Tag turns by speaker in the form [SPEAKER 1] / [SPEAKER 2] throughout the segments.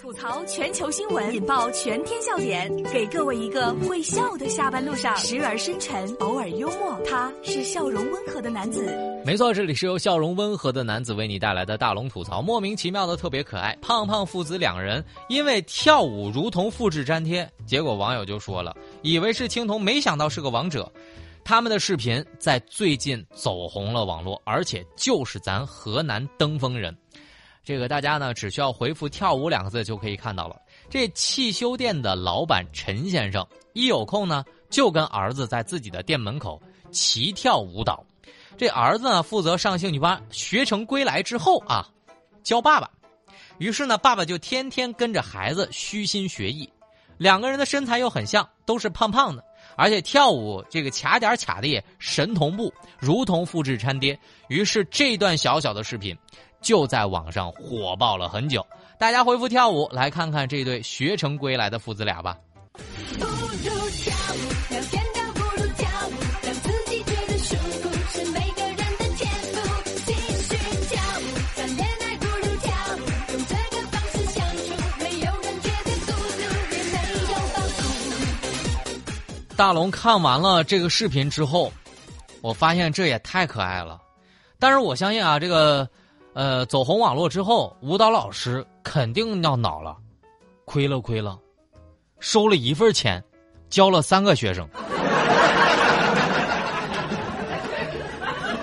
[SPEAKER 1] 吐槽全球新闻，引爆全天笑点，给各位一个会笑的下班路上，时而深沉，偶尔幽默，他是笑容温和的男子。
[SPEAKER 2] 没错，这里是由笑容温和的男子为你带来的大龙吐槽，莫名其妙的特别可爱。胖胖父子两人因为跳舞如同复制粘贴，结果网友就说了，以为是青铜，没想到是个王者。他们的视频在最近走红了网络，而且就是咱河南登封人。这个大家呢，只需要回复“跳舞”两个字就可以看到了。这汽修店的老板陈先生一有空呢，就跟儿子在自己的店门口齐跳舞蹈。这儿子呢，负责上兴趣班，学成归来之后啊，教爸爸。于是呢，爸爸就天天跟着孩子虚心学艺。两个人的身材又很像，都是胖胖的，而且跳舞这个卡点卡的也神同步，如同复制粘贴。于是这段小小的视频。就在网上火爆了很久，大家回复跳舞来看看这对学成归来的父子俩吧。大龙看完了这个视频之后，我发现这也太可爱了，但是我相信啊，这个。呃，走红网络之后，舞蹈老师肯定要恼了，亏了亏了，收了一份钱，教了三个学生，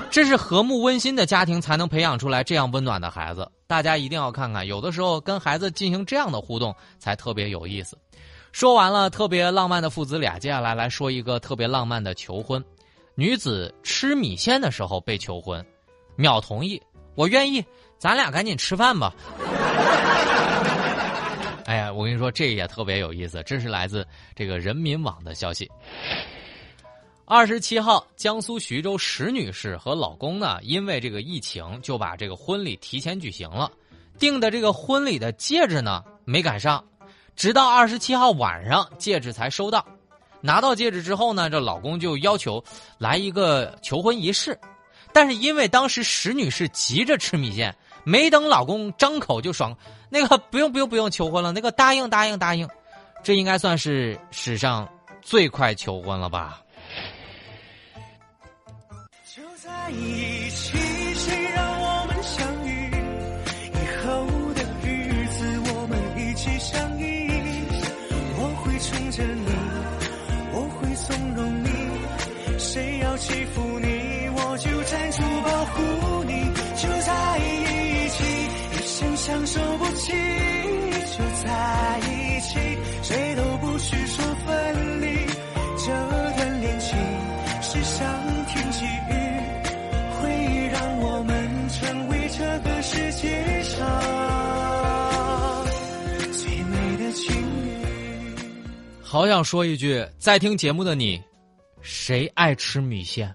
[SPEAKER 2] 这是和睦温馨的家庭才能培养出来这样温暖的孩子。大家一定要看看，有的时候跟孩子进行这样的互动才特别有意思。说完了特别浪漫的父子俩，接下来来说一个特别浪漫的求婚。女子吃米线的时候被求婚，秒同意。我愿意，咱俩赶紧吃饭吧。哎呀，我跟你说，这也特别有意思，这是来自这个人民网的消息。二十七号，江苏徐州石女士和老公呢，因为这个疫情，就把这个婚礼提前举行了，订的这个婚礼的戒指呢没赶上，直到二十七号晚上戒指才收到。拿到戒指之后呢，这老公就要求来一个求婚仪式。但是因为当时石女士急着吃米线，没等老公张口就爽，那个不用不用不用求婚了，那个答应答应答应，这应该算是史上最快求婚了吧。就在一起，谁让我们相遇？以后的日子，我们一起相依。我会宠着你，我会纵容你，谁要欺负你？就站住保护你，就在一起，一生相守不弃。就在一起，谁都不许说分离。这段恋情是上天给予，会让我们成为这个世界上最美的情侣。好想说一句，在听节目的你，谁爱吃米线？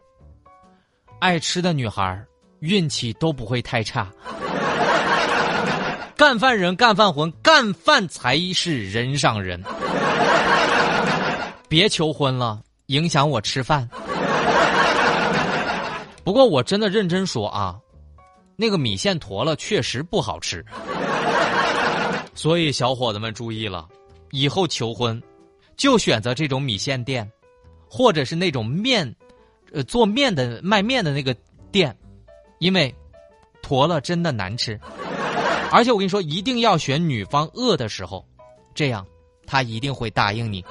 [SPEAKER 2] 爱吃的女孩运气都不会太差。干饭人，干饭魂，干饭才是人上人。别求婚了，影响我吃饭。不过我真的认真说啊，那个米线坨了确实不好吃。所以小伙子们注意了，以后求婚就选择这种米线店，或者是那种面。呃，做面的卖面的那个店，因为坨了真的难吃，而且我跟你说，一定要选女方饿的时候，这样他一定会答应你。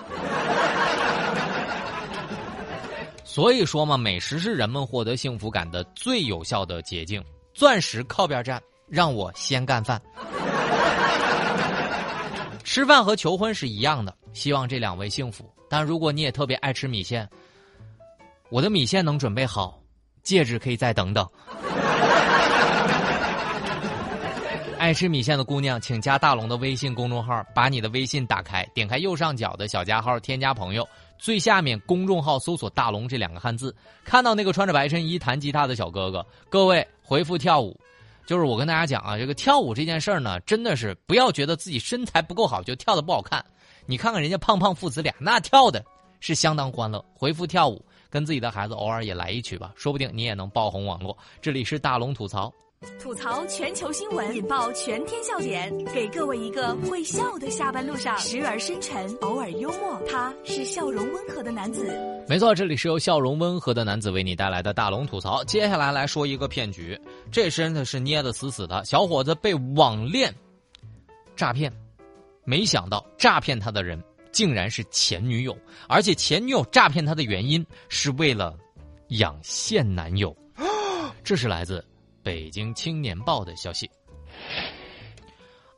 [SPEAKER 2] 所以说嘛，美食是人们获得幸福感的最有效的捷径。钻石靠边站，让我先干饭。吃饭和求婚是一样的，希望这两位幸福。但如果你也特别爱吃米线。我的米线能准备好，戒指可以再等等。爱吃米线的姑娘，请加大龙的微信公众号，把你的微信打开，点开右上角的小加号，添加朋友，最下面公众号搜索“大龙”这两个汉字，看到那个穿着白衬衣弹吉他的小哥哥，各位回复跳舞，就是我跟大家讲啊，这个跳舞这件事儿呢，真的是不要觉得自己身材不够好就跳的不好看，你看看人家胖胖父子俩，那跳的是相当欢乐。回复跳舞。跟自己的孩子偶尔也来一曲吧，说不定你也能爆红网络。这里是大龙吐槽。
[SPEAKER 1] 吐槽全球新闻，引爆全天笑点，给各位一个会笑的下班路上，时而深沉，偶尔幽默，他是笑容温和的男子。
[SPEAKER 2] 没错，这里是由笑容温和的男子为你带来的大龙吐槽。接下来来说一个骗局，这真的是捏得死死的。小伙子被网恋诈骗，没想到诈骗他的人竟然是前女友，而且前女友诈骗他的原因是为了养现男友。这是来自。北京青年报的消息：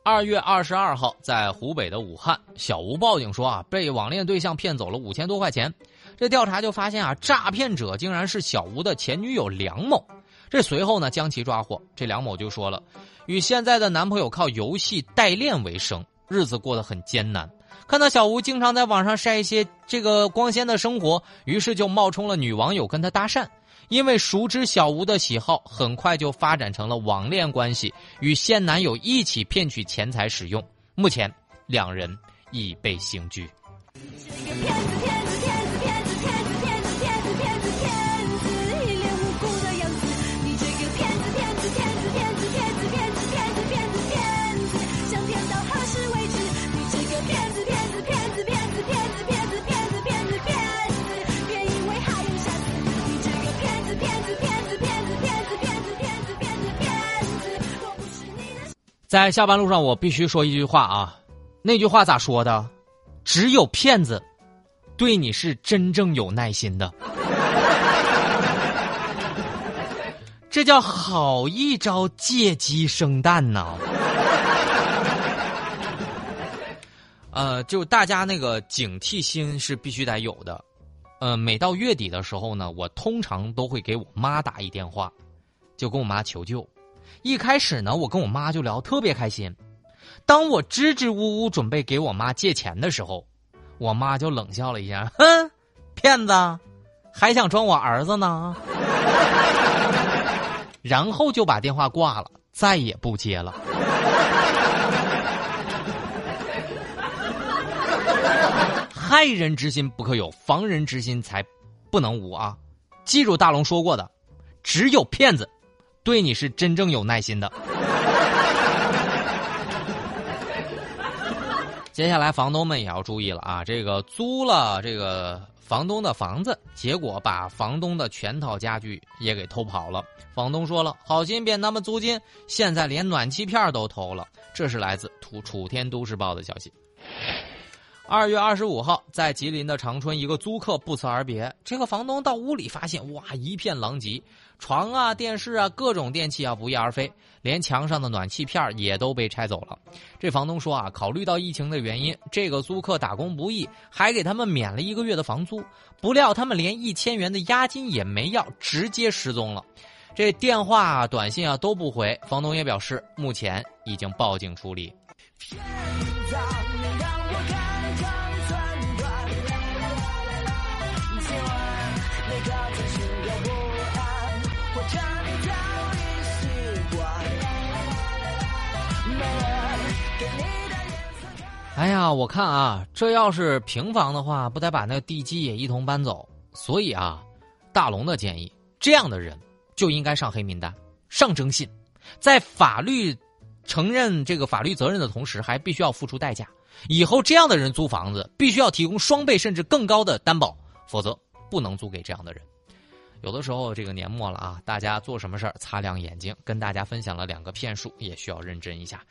[SPEAKER 2] 二月二十二号，在湖北的武汉，小吴报警说啊，被网恋对象骗走了五千多块钱。这调查就发现啊，诈骗者竟然是小吴的前女友梁某。这随后呢，将其抓获。这梁某就说了，与现在的男朋友靠游戏代练为生，日子过得很艰难。看到小吴经常在网上晒一些这个光鲜的生活，于是就冒充了女网友跟他搭讪。因为熟知小吴的喜好，很快就发展成了网恋关系，与现男友一起骗取钱财使用。目前，两人已被刑拘。在下班路上，我必须说一句话啊，那句话咋说的？只有骗子对你是真正有耐心的。这叫好一招借鸡生蛋呐！呃，就大家那个警惕心是必须得有的。呃，每到月底的时候呢，我通常都会给我妈打一电话，就跟我妈求救。一开始呢，我跟我妈就聊特别开心。当我支支吾吾准备给我妈借钱的时候，我妈就冷笑了一下：“哼，骗子，还想装我儿子呢。”然后就把电话挂了，再也不接了。害人之心不可有，防人之心才不能无啊！记住大龙说过的，只有骗子。对你是真正有耐心的。接下来，房东们也要注意了啊！这个租了这个房东的房子，结果把房东的全套家具也给偷跑了。房东说了，好心变他们租金，现在连暖气片都偷了。这是来自楚楚天都市报的消息。二月二十五号，在吉林的长春，一个租客不辞而别。这个房东到屋里发现，哇，一片狼藉，床啊、电视啊、各种电器啊不翼而飞，连墙上的暖气片也都被拆走了。这房东说啊，考虑到疫情的原因，这个租客打工不易，还给他们免了一个月的房租。不料他们连一千元的押金也没要，直接失踪了。这电话、短信啊都不回。房东也表示，目前已经报警处理。哎呀，我看啊，这要是平房的话，不得把那地基也一同搬走。所以啊，大龙的建议，这样的人就应该上黑名单、上征信，在法律承认这个法律责任的同时，还必须要付出代价。以后这样的人租房子，必须要提供双倍甚至更高的担保，否则不能租给这样的人。有的时候这个年末了啊，大家做什么事儿擦亮眼睛，跟大家分享了两个骗术，也需要认真一下。